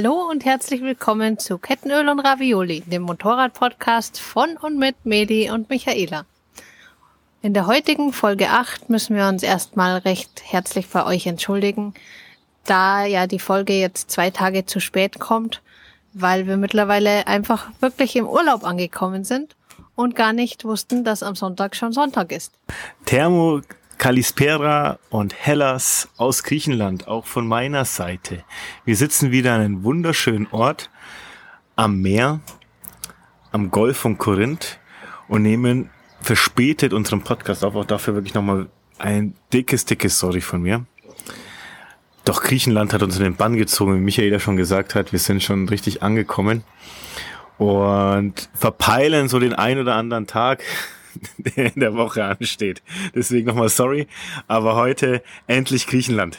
Hallo und herzlich willkommen zu Kettenöl und Ravioli, dem Motorrad-Podcast von und mit Medi und Michaela. In der heutigen Folge 8 müssen wir uns erstmal recht herzlich bei euch entschuldigen, da ja die Folge jetzt zwei Tage zu spät kommt, weil wir mittlerweile einfach wirklich im Urlaub angekommen sind und gar nicht wussten, dass am Sonntag schon Sonntag ist. Thermo Kalispera und Hellas aus Griechenland, auch von meiner Seite. Wir sitzen wieder an einem wunderschönen Ort am Meer, am Golf von Korinth und nehmen verspätet unseren Podcast auf. Auch dafür wirklich nochmal ein dickes, dickes Sorry von mir. Doch Griechenland hat uns in den Bann gezogen, wie Michael ja schon gesagt hat. Wir sind schon richtig angekommen und verpeilen so den ein oder anderen Tag, der in der Woche ansteht. Deswegen nochmal sorry, aber heute endlich Griechenland.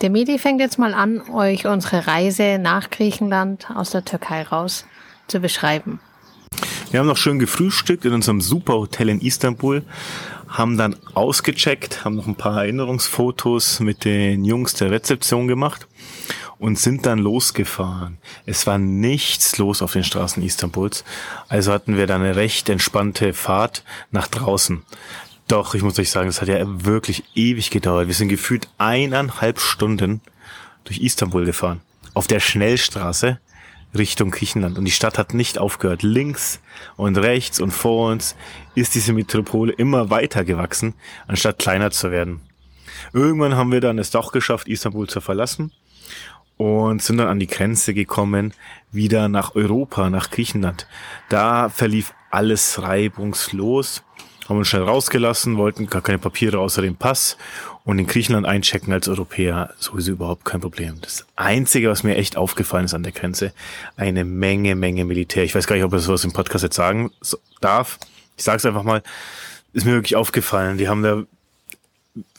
Der Medi fängt jetzt mal an, euch unsere Reise nach Griechenland aus der Türkei raus zu beschreiben. Wir haben noch schön gefrühstückt in unserem super Hotel in Istanbul, haben dann ausgecheckt, haben noch ein paar Erinnerungsfotos mit den Jungs der Rezeption gemacht und sind dann losgefahren. Es war nichts los auf den Straßen Istanbuls, also hatten wir dann eine recht entspannte Fahrt nach draußen. Doch, ich muss euch sagen, es hat ja wirklich ewig gedauert. Wir sind gefühlt eineinhalb Stunden durch Istanbul gefahren. Auf der Schnellstraße Richtung Griechenland. Und die Stadt hat nicht aufgehört. Links und rechts und vor uns ist diese Metropole immer weiter gewachsen, anstatt kleiner zu werden. Irgendwann haben wir dann es doch geschafft, Istanbul zu verlassen und sind dann an die Grenze gekommen, wieder nach Europa, nach Griechenland. Da verlief alles reibungslos, haben uns schnell rausgelassen, wollten gar keine Papiere außer dem Pass und in Griechenland einchecken als Europäer sowieso überhaupt kein Problem. Das Einzige, was mir echt aufgefallen ist an der Grenze, eine Menge, Menge Militär. Ich weiß gar nicht, ob ich sowas im Podcast jetzt sagen darf. Ich sage es einfach mal, ist mir wirklich aufgefallen. Die haben da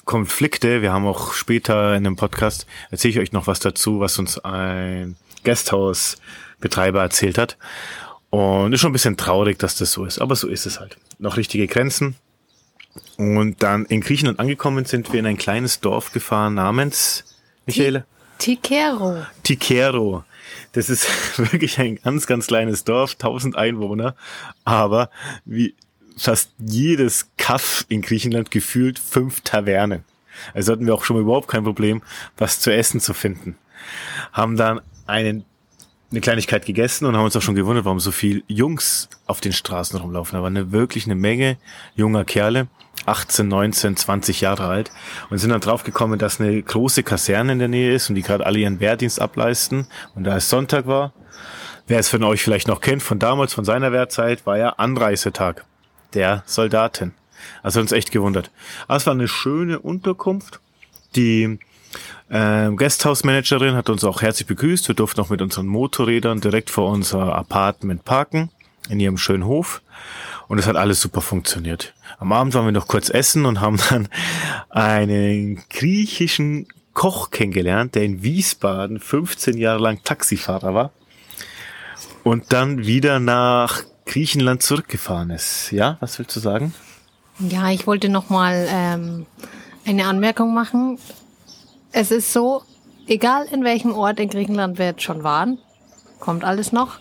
Konflikte. Wir haben auch später in einem Podcast, erzähle ich euch noch was dazu, was uns ein Guesthouse-Betreiber erzählt hat. Und ist schon ein bisschen traurig, dass das so ist. Aber so ist es halt. Noch richtige Grenzen. Und dann in Griechenland angekommen sind wir in ein kleines Dorf gefahren namens Michaela? Tikero. Tikero. Das ist wirklich ein ganz, ganz kleines Dorf, 1000 Einwohner. Aber wie, fast jedes Kaff in Griechenland gefühlt fünf Tavernen. Also hatten wir auch schon überhaupt kein Problem, was zu essen zu finden. Haben dann einen, eine Kleinigkeit gegessen und haben uns auch schon gewundert, warum so viel Jungs auf den Straßen rumlaufen. Da war eine, wirklich eine Menge junger Kerle, 18, 19, 20 Jahre alt und sind dann draufgekommen, dass eine große Kaserne in der Nähe ist und die gerade alle ihren Wehrdienst ableisten. Und da es Sonntag war, wer es von euch vielleicht noch kennt, von damals, von seiner Wehrzeit, war ja Anreisetag der Soldaten. Also uns echt gewundert. Aber es war eine schöne Unterkunft. Die äh, Guesthouse-Managerin hat uns auch herzlich begrüßt. Wir durften auch mit unseren Motorrädern direkt vor unser Apartment parken, in ihrem schönen Hof. Und es hat alles super funktioniert. Am Abend waren wir noch kurz essen und haben dann einen griechischen Koch kennengelernt, der in Wiesbaden 15 Jahre lang Taxifahrer war. Und dann wieder nach Griechenland zurückgefahren ist. Ja, was willst du sagen? Ja, ich wollte noch mal ähm, eine Anmerkung machen. Es ist so, egal in welchem Ort in Griechenland wir jetzt schon waren, kommt alles noch,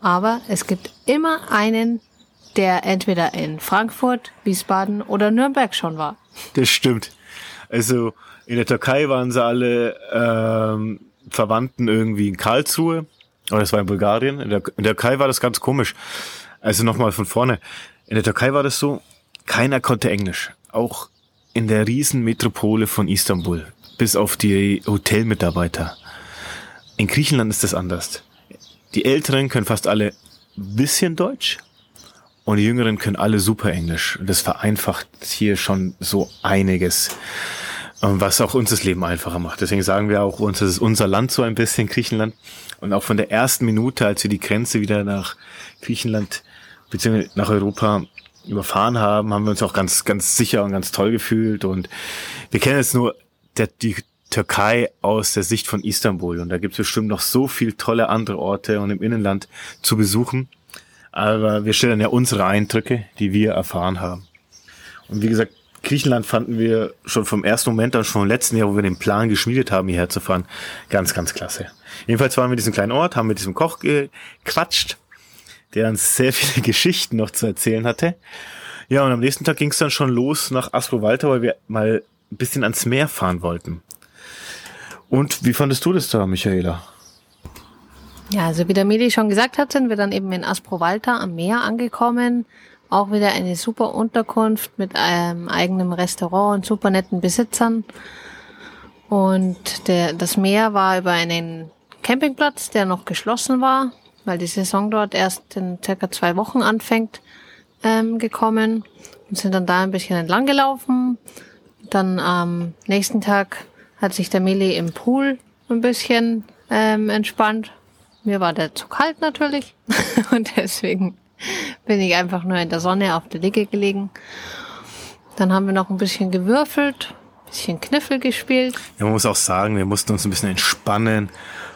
aber es gibt immer einen, der entweder in Frankfurt, Wiesbaden oder Nürnberg schon war. Das stimmt. Also in der Türkei waren sie alle ähm, Verwandten irgendwie in Karlsruhe, aber das war in Bulgarien. In der, in der Türkei war das ganz komisch. Also nochmal von vorne. In der Türkei war das so, keiner konnte Englisch. Auch in der Riesenmetropole von Istanbul. Bis auf die Hotelmitarbeiter. In Griechenland ist das anders. Die Älteren können fast alle bisschen Deutsch und die Jüngeren können alle super Englisch. Und das vereinfacht hier schon so einiges, was auch uns das Leben einfacher macht. Deswegen sagen wir auch, uns ist unser Land so ein bisschen Griechenland. Und auch von der ersten Minute, als wir die Grenze wieder nach Griechenland beziehungsweise nach Europa überfahren haben, haben wir uns auch ganz, ganz sicher und ganz toll gefühlt. Und wir kennen jetzt nur der, die Türkei aus der Sicht von Istanbul. Und da gibt es bestimmt noch so viel tolle andere Orte und im Innenland zu besuchen. Aber wir stellen ja unsere Eindrücke, die wir erfahren haben. Und wie gesagt, Griechenland fanden wir schon vom ersten Moment an, schon im letzten Jahr, wo wir den Plan geschmiedet haben, hierher zu fahren, ganz, ganz klasse. Jedenfalls waren wir in diesem kleinen Ort, haben mit diesem Koch gequatscht, der uns sehr viele Geschichten noch zu erzählen hatte. Ja, und am nächsten Tag ging es dann schon los nach Aspro-Walter, weil wir mal ein bisschen ans Meer fahren wollten. Und wie fandest du das da, Michaela? Ja, also wie der Medi schon gesagt hat, sind wir dann eben in Aspro-Walter am Meer angekommen. Auch wieder eine super Unterkunft mit einem eigenen Restaurant und super netten Besitzern. Und der, das Meer war über einen Campingplatz, der noch geschlossen war, weil die Saison dort erst in circa zwei Wochen anfängt, ähm, gekommen und sind dann da ein bisschen entlang gelaufen. Dann am nächsten Tag hat sich der Mili im Pool ein bisschen ähm, entspannt. Mir war der zu kalt natürlich und deswegen bin ich einfach nur in der Sonne auf der Liege gelegen. Dann haben wir noch ein bisschen gewürfelt, ein bisschen Kniffel gespielt. Ja, man muss auch sagen, wir mussten uns ein bisschen entspannen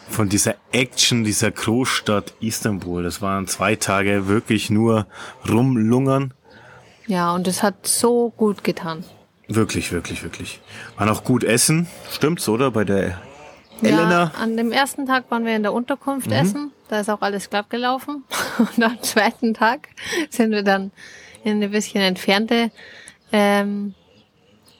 von dieser Action dieser Großstadt Istanbul. Das waren zwei Tage wirklich nur rumlungern. Ja, und es hat so gut getan. Wirklich, wirklich, wirklich. Waren auch gut essen, stimmt's, oder? Bei der Elena? Ja, an dem ersten Tag waren wir in der Unterkunft mhm. essen. Da ist auch alles glatt gelaufen. Und am zweiten Tag sind wir dann in eine bisschen entfernte ähm,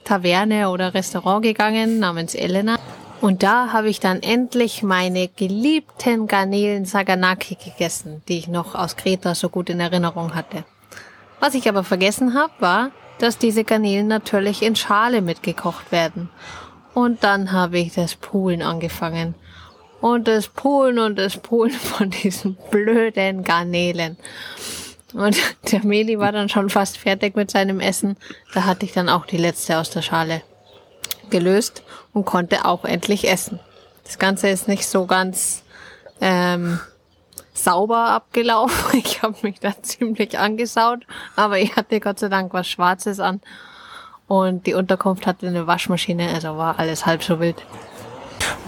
Taverne oder Restaurant gegangen namens Elena. Und da habe ich dann endlich meine geliebten Garnelen Saganaki gegessen, die ich noch aus Kreta so gut in Erinnerung hatte. Was ich aber vergessen habe, war, dass diese Garnelen natürlich in Schale mitgekocht werden. Und dann habe ich das Poolen angefangen. Und das Poolen und das Poolen von diesen blöden Garnelen. Und der Meli war dann schon fast fertig mit seinem Essen. Da hatte ich dann auch die letzte aus der Schale gelöst und konnte auch endlich essen. Das Ganze ist nicht so ganz ähm, sauber abgelaufen. Ich habe mich da ziemlich angesaut, aber ich hatte Gott sei Dank was Schwarzes an und die Unterkunft hatte eine Waschmaschine, also war alles halb so wild.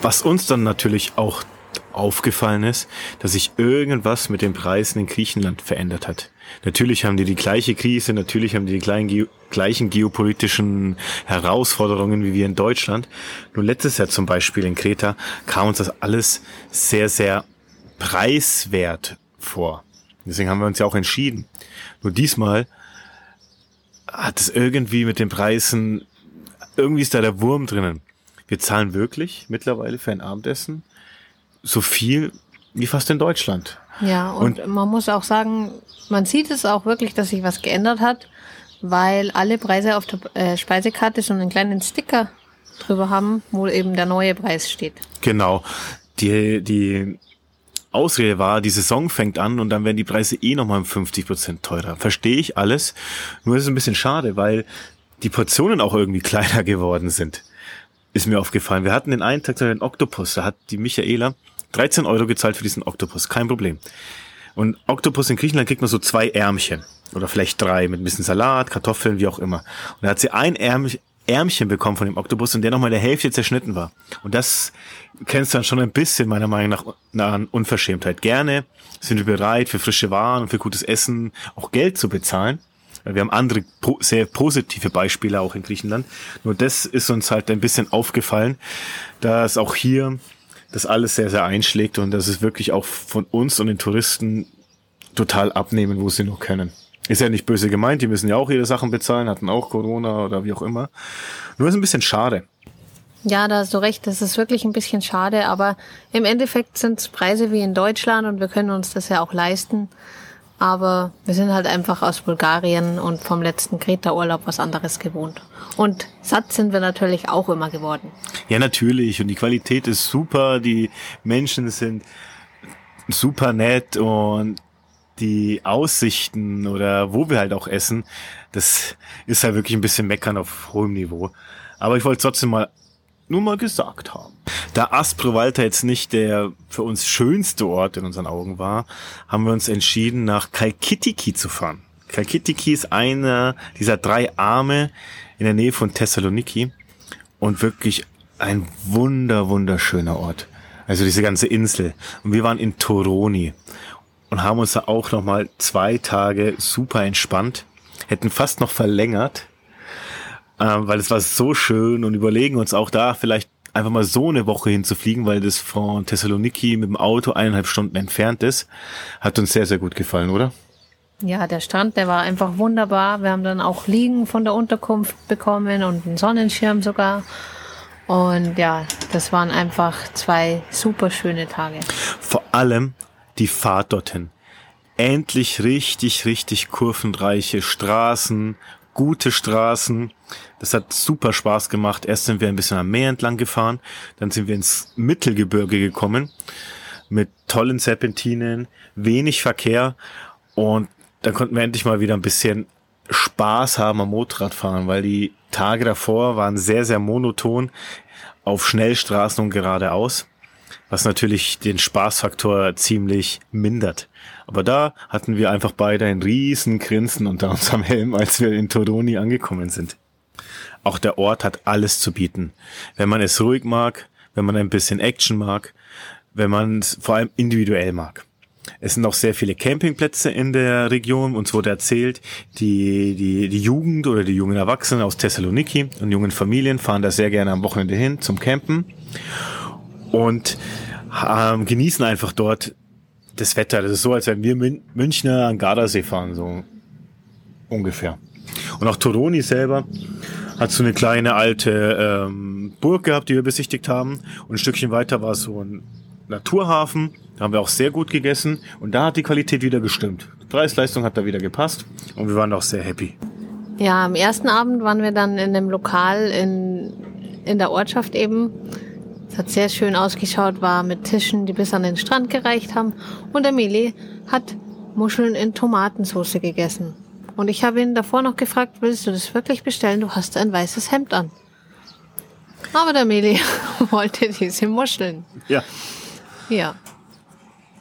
Was uns dann natürlich auch aufgefallen ist, dass sich irgendwas mit den Preisen in Griechenland verändert hat. Natürlich haben die die gleiche Krise, natürlich haben die die gleichen geopolitischen Herausforderungen wie wir in Deutschland. Nur letztes Jahr zum Beispiel in Kreta kam uns das alles sehr, sehr preiswert vor. Deswegen haben wir uns ja auch entschieden. Nur diesmal hat es irgendwie mit den Preisen, irgendwie ist da der Wurm drinnen. Wir zahlen wirklich mittlerweile für ein Abendessen so viel wie fast in Deutschland. Ja, und, und man muss auch sagen, man sieht es auch wirklich, dass sich was geändert hat, weil alle Preise auf der äh, Speisekarte so einen kleinen Sticker drüber haben, wo eben der neue Preis steht. Genau. Die, die Ausrede war, die Saison fängt an und dann werden die Preise eh nochmal um 50 Prozent teurer. Verstehe ich alles. Nur ist es ein bisschen schade, weil die Portionen auch irgendwie kleiner geworden sind. Ist mir aufgefallen. Wir hatten den einen Tag den Oktopus. Da hat die Michaela 13 Euro gezahlt für diesen Oktopus. Kein Problem. Und Oktopus in Griechenland kriegt man so zwei Ärmchen. Oder vielleicht drei mit ein bisschen Salat, Kartoffeln, wie auch immer. Und da hat sie ein Ärmchen, bekommen von dem Oktopus und der nochmal der Hälfte zerschnitten war. Und das kennst du dann schon ein bisschen meiner Meinung nach an Unverschämtheit. Gerne sind wir bereit, für frische Waren und für gutes Essen auch Geld zu bezahlen. Wir haben andere sehr positive Beispiele auch in Griechenland. Nur das ist uns halt ein bisschen aufgefallen, dass auch hier das alles sehr, sehr einschlägt und dass es wirklich auch von uns und den Touristen total abnehmen, wo sie noch können. Ist ja nicht böse gemeint, die müssen ja auch ihre Sachen bezahlen, hatten auch Corona oder wie auch immer. Nur ist ein bisschen schade. Ja, da hast du recht, das ist wirklich ein bisschen schade, aber im Endeffekt sind es Preise wie in Deutschland und wir können uns das ja auch leisten. Aber wir sind halt einfach aus Bulgarien und vom letzten Kreta-Urlaub was anderes gewohnt. Und satt sind wir natürlich auch immer geworden. Ja, natürlich. Und die Qualität ist super, die Menschen sind super nett und die Aussichten oder wo wir halt auch essen, das ist halt wirklich ein bisschen meckern auf hohem Niveau. Aber ich wollte trotzdem mal nur mal gesagt haben. Da Aspro-Walter jetzt nicht der für uns schönste Ort in unseren Augen war, haben wir uns entschieden, nach Kalkitiki zu fahren. Kalkitiki ist einer dieser drei Arme in der Nähe von Thessaloniki und wirklich ein wunder, wunderschöner Ort. Also diese ganze Insel. Und wir waren in Toroni und haben uns da auch nochmal zwei Tage super entspannt, hätten fast noch verlängert, äh, weil es war so schön und überlegen uns auch da vielleicht einfach mal so eine Woche hinzufliegen, weil das von Thessaloniki mit dem Auto eineinhalb Stunden entfernt ist, hat uns sehr, sehr gut gefallen, oder? Ja, der Strand, der war einfach wunderbar. Wir haben dann auch Liegen von der Unterkunft bekommen und einen Sonnenschirm sogar. Und ja, das waren einfach zwei super schöne Tage. Vor allem die Fahrt dorthin. Endlich richtig, richtig kurvenreiche Straßen, gute Straßen. Das hat super Spaß gemacht. Erst sind wir ein bisschen am Meer entlang gefahren, dann sind wir ins Mittelgebirge gekommen mit tollen Serpentinen, wenig Verkehr und dann konnten wir endlich mal wieder ein bisschen Spaß haben am Motorradfahren, weil die Tage davor waren sehr, sehr monoton auf Schnellstraßen und geradeaus, was natürlich den Spaßfaktor ziemlich mindert. Aber da hatten wir einfach beide ein riesen Grinsen unter unserem Helm, als wir in Toroni angekommen sind. Auch der Ort hat alles zu bieten. Wenn man es ruhig mag, wenn man ein bisschen Action mag, wenn man es vor allem individuell mag. Es sind auch sehr viele Campingplätze in der Region. Uns wurde erzählt, die, die, die Jugend oder die jungen Erwachsenen aus Thessaloniki und jungen Familien fahren da sehr gerne am Wochenende hin zum Campen und ähm, genießen einfach dort das Wetter. Das ist so, als wenn wir Münchner an Gardasee fahren, so ungefähr. Und auch Toroni selber hat so eine kleine alte ähm, Burg gehabt, die wir besichtigt haben. Und ein Stückchen weiter war so ein Naturhafen. Da haben wir auch sehr gut gegessen. Und da hat die Qualität wieder gestimmt. Preis-Leistung hat da wieder gepasst. Und wir waren auch sehr happy. Ja, am ersten Abend waren wir dann in einem Lokal in, in der Ortschaft eben. Es hat sehr schön ausgeschaut, war mit Tischen, die bis an den Strand gereicht haben. Und Amelie hat Muscheln in Tomatensauce gegessen. Und ich habe ihn davor noch gefragt, willst du das wirklich bestellen? Du hast ein weißes Hemd an. Aber der Meli wollte diese Muscheln. Ja. Ja.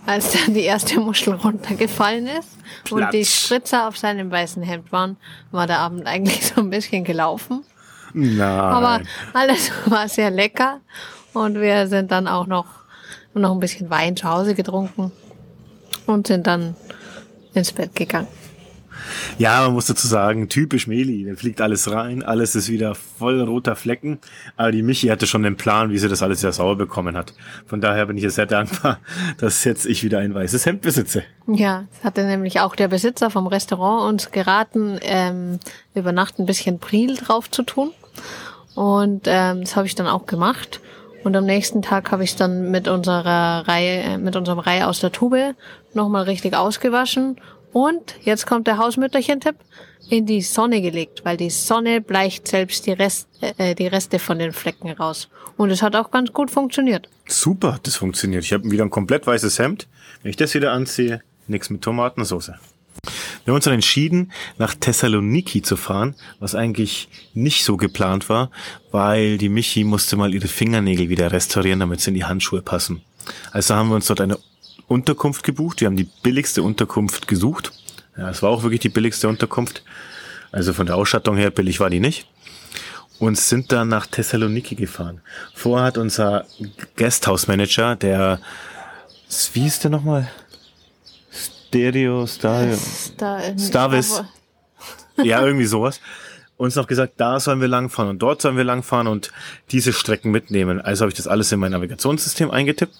Als dann die erste Muschel runtergefallen ist Platz. und die Spritzer auf seinem weißen Hemd waren, war der Abend eigentlich so ein bisschen gelaufen. Nein. Aber alles war sehr lecker und wir sind dann auch noch, noch ein bisschen Wein zu Hause getrunken und sind dann ins Bett gegangen. Ja, man muss dazu sagen, typisch Meli. Da fliegt alles rein, alles ist wieder voll roter Flecken. Aber die Michi hatte schon den Plan, wie sie das alles wieder sauber bekommen hat. Von daher bin ich jetzt sehr dankbar, dass jetzt ich wieder ein weißes Hemd besitze. Ja, es hatte nämlich auch der Besitzer vom Restaurant uns geraten, ähm, über Nacht ein bisschen Priel drauf zu tun. Und ähm, das habe ich dann auch gemacht. Und am nächsten Tag habe ich dann mit unserer Reihe, äh, mit unserem Reihe aus der Tube nochmal richtig ausgewaschen und jetzt kommt der Hausmütterchen-Tipp in die Sonne gelegt, weil die Sonne bleicht selbst die, Rest, äh, die Reste von den Flecken raus. Und es hat auch ganz gut funktioniert. Super, das funktioniert. Ich habe wieder ein komplett weißes Hemd. Wenn ich das wieder anziehe, nichts mit Tomatensauce. Wir haben uns dann entschieden, nach Thessaloniki zu fahren, was eigentlich nicht so geplant war, weil die Michi musste mal ihre Fingernägel wieder restaurieren, damit sie in die Handschuhe passen. Also haben wir uns dort eine Unterkunft gebucht. Wir haben die billigste Unterkunft gesucht. Ja, es war auch wirklich die billigste Unterkunft. Also von der Ausstattung her billig war die nicht. Und sind dann nach Thessaloniki gefahren. Vorher hat unser Guesthouse-Manager, der, wie ist der nochmal? Stereo, Stereo, Star Starvis. Ja, irgendwie sowas uns noch gesagt, da sollen wir langfahren und dort sollen wir langfahren und diese Strecken mitnehmen. Also habe ich das alles in mein Navigationssystem eingetippt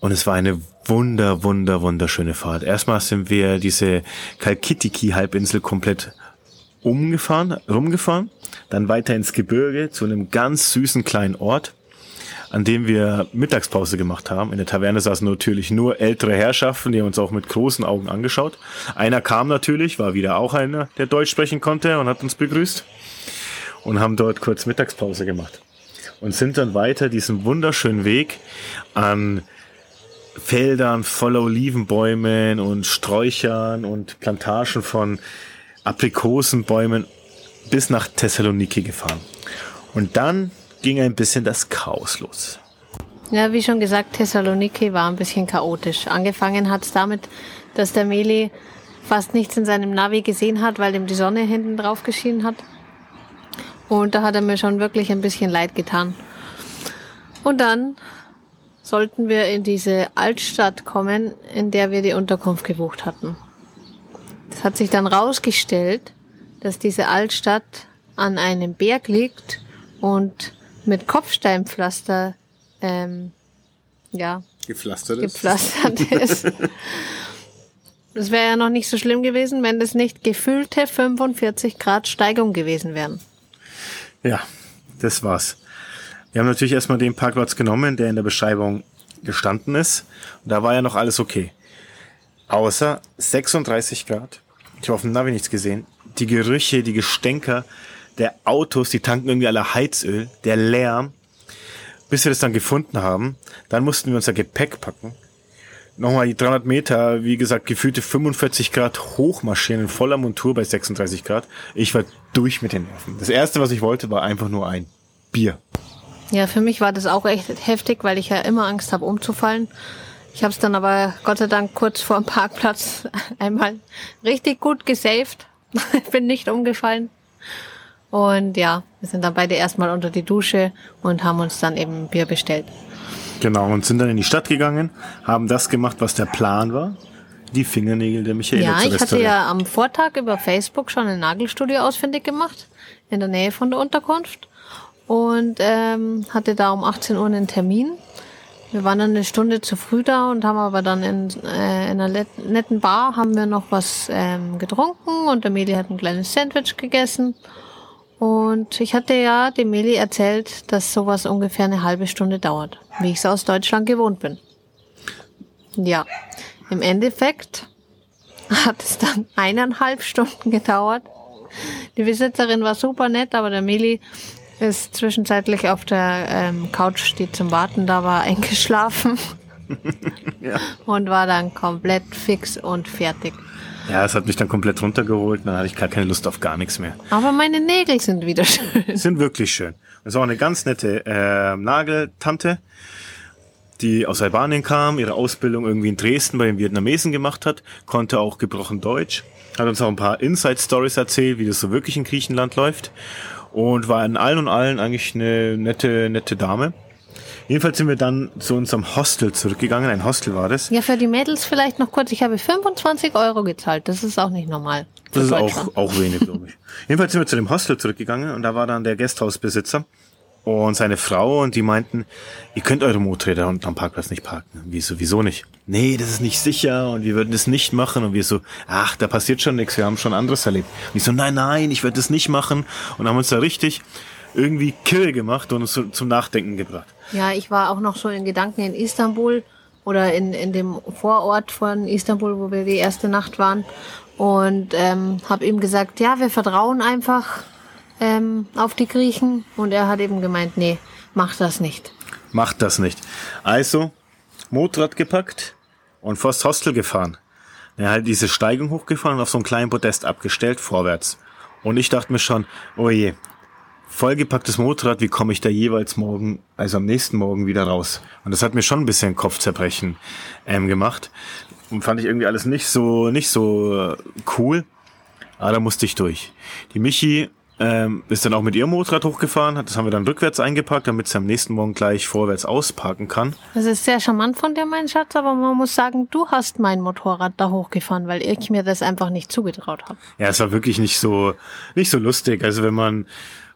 und es war eine wunder, wunder, wunderschöne Fahrt. Erstmal sind wir diese Kalkitiki-Halbinsel komplett umgefahren, rumgefahren, dann weiter ins Gebirge zu einem ganz süßen kleinen Ort, an dem wir Mittagspause gemacht haben. In der Taverne saßen natürlich nur ältere Herrschaften, die haben uns auch mit großen Augen angeschaut. Einer kam natürlich, war wieder auch einer, der Deutsch sprechen konnte und hat uns begrüßt und haben dort kurz Mittagspause gemacht und sind dann weiter diesen wunderschönen Weg an Feldern voller Olivenbäumen und Sträuchern und Plantagen von Aprikosenbäumen bis nach Thessaloniki gefahren. Und dann ging ein bisschen das Chaos los. Ja, wie schon gesagt, Thessaloniki war ein bisschen chaotisch. Angefangen hat es damit, dass der Meli fast nichts in seinem Navi gesehen hat, weil ihm die Sonne hinten drauf geschienen hat. Und da hat er mir schon wirklich ein bisschen leid getan. Und dann sollten wir in diese Altstadt kommen, in der wir die Unterkunft gebucht hatten. Es hat sich dann rausgestellt, dass diese Altstadt an einem Berg liegt und mit Kopfsteinpflaster ähm, ja, Gepflastert ist. gepflastert ist. Das wäre ja noch nicht so schlimm gewesen, wenn das nicht gefühlte 45 Grad Steigung gewesen wären. Ja, das war's. Wir haben natürlich erstmal den Parkplatz genommen, der in der Beschreibung gestanden ist. Und da war ja noch alles okay. Außer 36 Grad. Ich habe auf dem Navi nichts gesehen. Die Gerüche, die Gestänker der Autos, die tanken irgendwie alle Heizöl, der Lärm. Bis wir das dann gefunden haben, dann mussten wir unser Gepäck packen. Nochmal die 300 Meter, wie gesagt, gefühlte 45 Grad hochmarschieren in voller Montur bei 36 Grad. Ich war durch mit den Nerven. Das erste, was ich wollte, war einfach nur ein Bier. Ja, für mich war das auch echt heftig, weil ich ja immer Angst habe, umzufallen. Ich habe es dann aber Gott sei Dank kurz vor dem Parkplatz einmal richtig gut gesaved. Bin nicht umgefallen. Und ja, wir sind dann beide erstmal unter die Dusche und haben uns dann eben Bier bestellt. Genau, und sind dann in die Stadt gegangen, haben das gemacht, was der Plan war. Die Fingernägel der Michaela Ja, ich hatte ja am Vortag über Facebook schon ein Nagelstudio ausfindig gemacht, in der Nähe von der Unterkunft. Und ähm, hatte da um 18 Uhr einen Termin. Wir waren dann eine Stunde zu früh da und haben aber dann in, äh, in einer netten Bar haben wir noch was ähm, getrunken und der Meli hat ein kleines Sandwich gegessen. Und ich hatte ja dem Meli erzählt, dass sowas ungefähr eine halbe Stunde dauert, wie ich es aus Deutschland gewohnt bin. Ja, im Endeffekt hat es dann eineinhalb Stunden gedauert. Die Besitzerin war super nett, aber der Meli ist zwischenzeitlich auf der ähm, Couch, die zum Warten da war, eingeschlafen Ja. und war dann komplett fix und fertig. Ja, es hat mich dann komplett runtergeholt, dann hatte ich gar keine Lust auf gar nichts mehr. Aber meine Nägel sind wieder schön. Sind wirklich schön. Das ist auch eine ganz nette äh, Nageltante, die aus Albanien kam, ihre Ausbildung irgendwie in Dresden bei den Vietnamesen gemacht hat, konnte auch gebrochen Deutsch, hat uns auch ein paar Inside-Stories erzählt, wie das so wirklich in Griechenland läuft und war in allen und allen eigentlich eine nette, nette Dame. Jedenfalls sind wir dann zu unserem Hostel zurückgegangen. Ein Hostel war das. Ja, für die Mädels vielleicht noch kurz. Ich habe 25 Euro gezahlt. Das ist auch nicht normal. Das ist auch, auch wenig, glaube ich. Jedenfalls sind wir zu dem Hostel zurückgegangen und da war dann der Gasthausbesitzer und seine Frau und die meinten, ihr könnt eure Motorräder unten am Parkplatz nicht parken. Wieso, wieso nicht? Nee, das ist nicht sicher und wir würden das nicht machen und wir so, ach, da passiert schon nichts, wir haben schon anderes erlebt. Und ich so, nein, nein, ich werde das nicht machen und haben uns da richtig irgendwie kirre gemacht und uns zum Nachdenken gebracht. Ja, ich war auch noch so in Gedanken in Istanbul oder in, in dem Vorort von Istanbul, wo wir die erste Nacht waren. Und ähm, habe ihm gesagt, ja, wir vertrauen einfach ähm, auf die Griechen. Und er hat eben gemeint, nee, mach das nicht. Macht das nicht. Also, Motorrad gepackt und vors Hostel gefahren. Er halt diese Steigung hochgefahren und auf so einen kleinen Podest abgestellt, vorwärts. Und ich dachte mir schon, oh je, vollgepacktes Motorrad, wie komme ich da jeweils morgen, also am nächsten Morgen wieder raus? Und das hat mir schon ein bisschen Kopfzerbrechen ähm, gemacht. Und fand ich irgendwie alles nicht so, nicht so äh, cool. Aber da musste ich durch. Die Michi ähm, ist dann auch mit ihrem Motorrad hochgefahren, das haben wir dann rückwärts eingepackt, damit sie am nächsten Morgen gleich vorwärts ausparken kann. Das ist sehr charmant von dir, mein Schatz, aber man muss sagen, du hast mein Motorrad da hochgefahren, weil ich mir das einfach nicht zugetraut habe. Ja, es war wirklich nicht so, nicht so lustig. Also wenn man,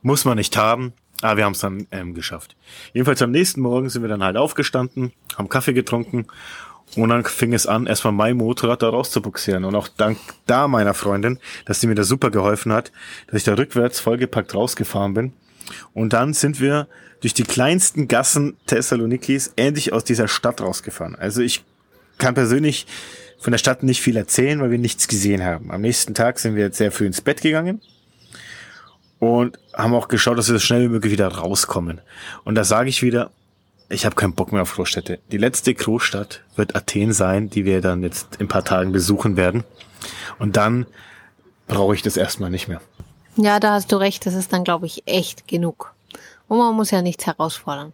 muss man nicht haben. Aber wir haben es dann ähm, geschafft. Jedenfalls am nächsten Morgen sind wir dann halt aufgestanden, haben Kaffee getrunken und dann fing es an, erstmal mein Motorrad da rauszubuxieren. Und auch dank da meiner Freundin, dass sie mir da super geholfen hat, dass ich da rückwärts vollgepackt rausgefahren bin. Und dann sind wir durch die kleinsten Gassen Thessalonikis endlich aus dieser Stadt rausgefahren. Also ich kann persönlich von der Stadt nicht viel erzählen, weil wir nichts gesehen haben. Am nächsten Tag sind wir jetzt sehr früh ins Bett gegangen und haben auch geschaut, dass wir so schnell wie möglich wieder rauskommen. Und da sage ich wieder, ich habe keinen Bock mehr auf Großstädte. Die letzte Großstadt wird Athen sein, die wir dann jetzt in ein paar Tagen besuchen werden. Und dann brauche ich das erstmal nicht mehr. Ja, da hast du recht, das ist dann, glaube ich, echt genug. Und man muss ja nichts herausfordern.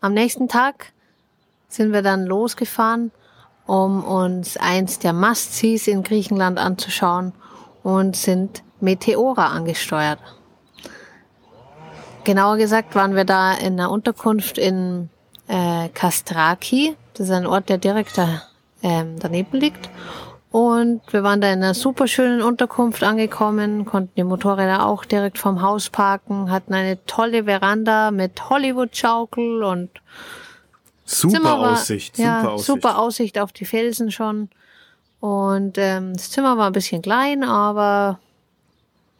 Am nächsten Tag sind wir dann losgefahren, um uns eins der Must-Sees in Griechenland anzuschauen und sind Meteora angesteuert. Genauer gesagt waren wir da in einer Unterkunft in äh, Kastraki. Das ist ein Ort, der direkt da, ähm, daneben liegt. Und wir waren da in einer super schönen Unterkunft angekommen, konnten die Motorräder auch direkt vom Haus parken, hatten eine tolle Veranda mit Hollywood-Schaukel und super war, Aussicht, ja, super Aussicht. super Aussicht auf die Felsen schon. Und ähm, das Zimmer war ein bisschen klein, aber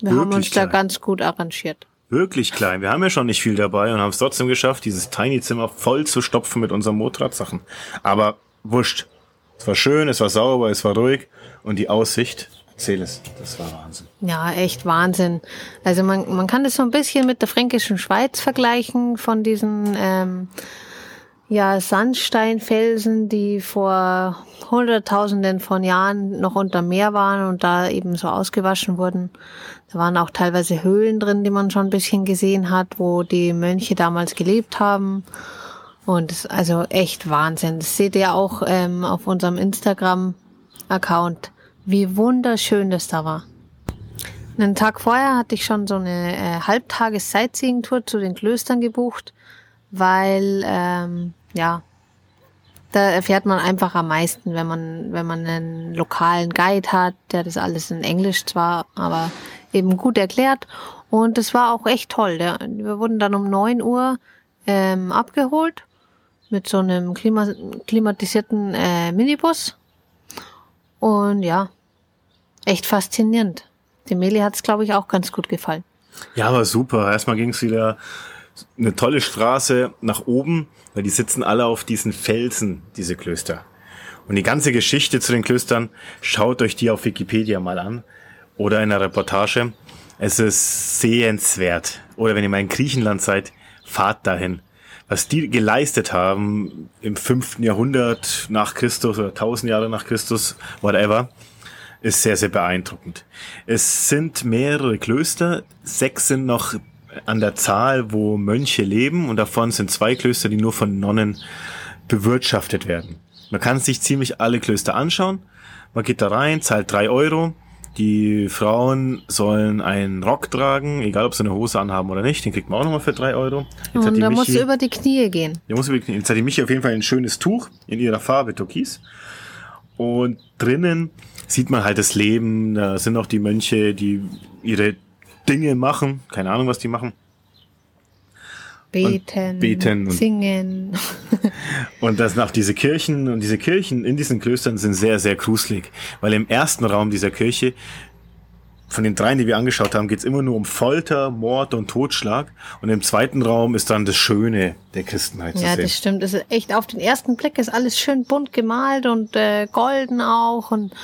wir haben Wirklich uns da klein. ganz gut arrangiert. Wirklich klein. Wir haben ja schon nicht viel dabei und haben es trotzdem geschafft, dieses Tiny-Zimmer voll zu stopfen mit unseren Motorradsachen. Aber wurscht. Es war schön, es war sauber, es war ruhig und die Aussicht, erzähl es, das war Wahnsinn. Ja, echt Wahnsinn. Also man, man kann das so ein bisschen mit der fränkischen Schweiz vergleichen von diesen ähm, ja, Sandsteinfelsen, die vor Hunderttausenden von Jahren noch unter Meer waren und da eben so ausgewaschen wurden. Da waren auch teilweise Höhlen drin, die man schon ein bisschen gesehen hat, wo die Mönche damals gelebt haben. Und es ist also echt Wahnsinn. Das seht ihr auch ähm, auf unserem Instagram-Account, wie wunderschön das da war. Einen Tag vorher hatte ich schon so eine äh, Halbtages-Sightseeing-Tour zu den Klöstern gebucht, weil ähm, ja, da erfährt man einfach am meisten, wenn man wenn man einen lokalen Guide hat, der das alles in Englisch zwar, aber eben gut erklärt. Und es war auch echt toll. Der, wir wurden dann um neun Uhr ähm, abgeholt mit so einem klima klimatisierten äh, Minibus. Und ja, echt faszinierend. Dem Meli hat es, glaube ich, auch ganz gut gefallen. Ja, aber super. Erstmal ging es wieder eine tolle Straße nach oben, weil die sitzen alle auf diesen Felsen, diese Klöster. Und die ganze Geschichte zu den Klöstern, schaut euch die auf Wikipedia mal an oder in einer Reportage. Es ist sehenswert. Oder wenn ihr mal in Griechenland seid, fahrt dahin. Was die geleistet haben im fünften Jahrhundert nach Christus oder tausend Jahre nach Christus, whatever, ist sehr, sehr beeindruckend. Es sind mehrere Klöster, sechs sind noch an der Zahl, wo Mönche leben und davon sind zwei Klöster, die nur von Nonnen bewirtschaftet werden. Man kann sich ziemlich alle Klöster anschauen. Man geht da rein, zahlt drei Euro. Die Frauen sollen einen Rock tragen, egal ob sie eine Hose anhaben oder nicht. Den kriegt man auch nochmal für drei Euro. Jetzt Und da musst du über die Knie gehen. muss jetzt hat die Michi auf jeden Fall ein schönes Tuch in ihrer Farbe Türkis. Und drinnen sieht man halt das Leben. Da sind auch die Mönche, die ihre Dinge machen. Keine Ahnung, was die machen. Beten, beten und- singen. Und das nach diese Kirchen und diese Kirchen in diesen Klöstern sind sehr, sehr gruselig. Weil im ersten Raum dieser Kirche, von den dreien, die wir angeschaut haben, geht's immer nur um Folter, Mord und Totschlag. Und im zweiten Raum ist dann das Schöne der Christenheit Ja, zu sehen. das stimmt. Das ist echt auf den ersten Blick ist alles schön bunt gemalt und äh, golden auch und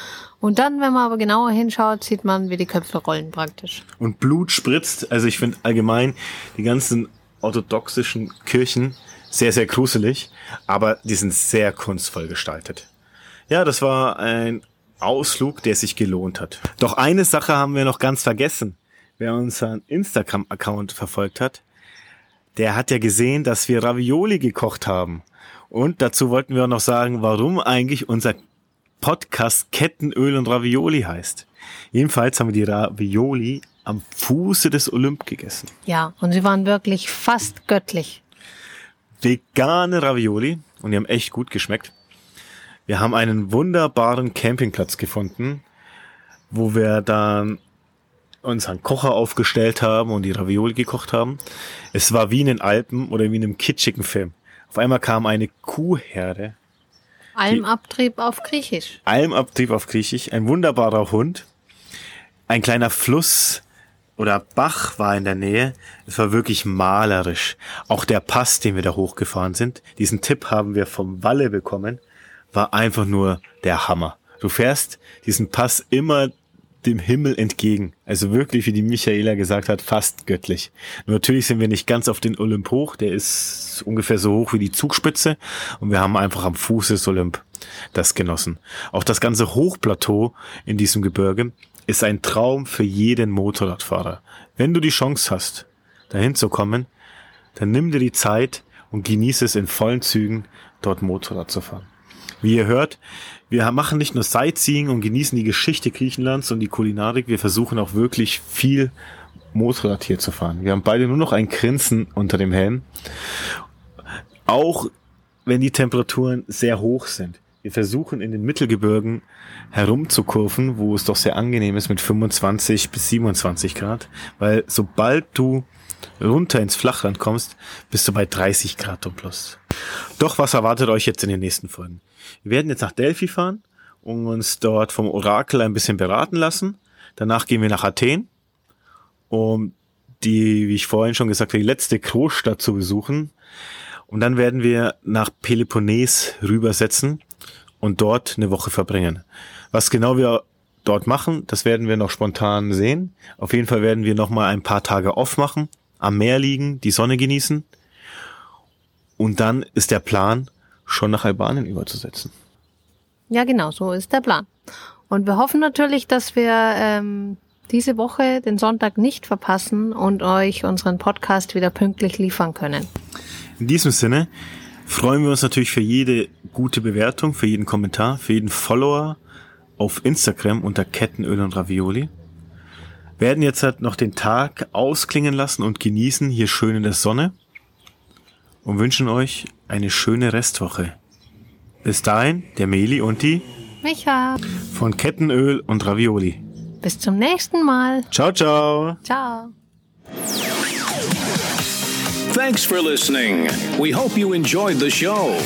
und dann, wenn man aber genauer hinschaut, sieht man, wie die Köpfe rollen praktisch. und Blut spritzt. Also ich finde allgemein die ganzen orthodoxischen Kirchen sehr, sehr gruselig, aber die sind sehr kunstvoll gestaltet. Ja, das war ein Ausflug, der sich gelohnt hat. Doch eine Sache haben wir noch ganz vergessen. Wer unseren Instagram-Account verfolgt hat, der hat ja gesehen, dass wir Ravioli gekocht haben. Und dazu wollten wir auch noch sagen, warum eigentlich unser Podcast Kettenöl und Ravioli heißt. Jedenfalls haben wir die Ravioli am Fuße des Olymp gegessen. Ja, und sie waren wirklich fast göttlich. Vegane Ravioli und die haben echt gut geschmeckt. Wir haben einen wunderbaren Campingplatz gefunden, wo wir dann unseren Kocher aufgestellt haben und die Ravioli gekocht haben. Es war wie in den Alpen oder wie in einem kitschigen Film. Auf einmal kam eine Kuhherde Almabtrieb auf Griechisch. Almabtrieb auf Griechisch, ein wunderbarer Hund, ein kleiner Fluss oder Bach war in der Nähe. Es war wirklich malerisch. Auch der Pass, den wir da hochgefahren sind, diesen Tipp haben wir vom Walle bekommen, war einfach nur der Hammer. Du fährst diesen Pass immer dem Himmel entgegen. Also wirklich, wie die Michaela gesagt hat, fast göttlich. Natürlich sind wir nicht ganz auf den Olymp hoch, der ist ungefähr so hoch wie die Zugspitze und wir haben einfach am Fuß des Olymp das genossen. Auch das ganze Hochplateau in diesem Gebirge ist ein Traum für jeden Motorradfahrer. Wenn du die Chance hast, dahin zu kommen, dann nimm dir die Zeit und genieße es in vollen Zügen, dort Motorrad zu fahren. Wie ihr hört, wir machen nicht nur Sightseeing und genießen die Geschichte Griechenlands und die Kulinarik, wir versuchen auch wirklich viel Motorrad hier zu fahren. Wir haben beide nur noch ein Grinsen unter dem Helm. Auch wenn die Temperaturen sehr hoch sind. Wir versuchen in den Mittelgebirgen herumzukurven, wo es doch sehr angenehm ist mit 25 bis 27 Grad, weil sobald du runter ins Flachland kommst, bist du bei 30 Grad und plus. Doch was erwartet euch jetzt in den nächsten Folgen? Wir werden jetzt nach Delphi fahren und uns dort vom Orakel ein bisschen beraten lassen. Danach gehen wir nach Athen, um die, wie ich vorhin schon gesagt habe, die letzte Großstadt zu besuchen. Und dann werden wir nach Peloponnes rübersetzen und dort eine Woche verbringen. Was genau wir dort machen, das werden wir noch spontan sehen. Auf jeden Fall werden wir noch mal ein paar Tage off machen, am Meer liegen, die Sonne genießen. Und dann ist der Plan, schon nach Albanien überzusetzen. Ja, genau, so ist der Plan. Und wir hoffen natürlich, dass wir ähm, diese Woche den Sonntag nicht verpassen und euch unseren Podcast wieder pünktlich liefern können. In diesem Sinne freuen wir uns natürlich für jede gute Bewertung, für jeden Kommentar, für jeden Follower auf Instagram unter Kettenöl und Ravioli. Werden jetzt halt noch den Tag ausklingen lassen und genießen hier schön in der Sonne und wünschen euch eine schöne Restwoche. Bis dahin, der Meli und die Micha. Von Kettenöl und Ravioli. Bis zum nächsten Mal. Ciao, ciao. Ciao. Thanks for listening. We hope you enjoyed the show.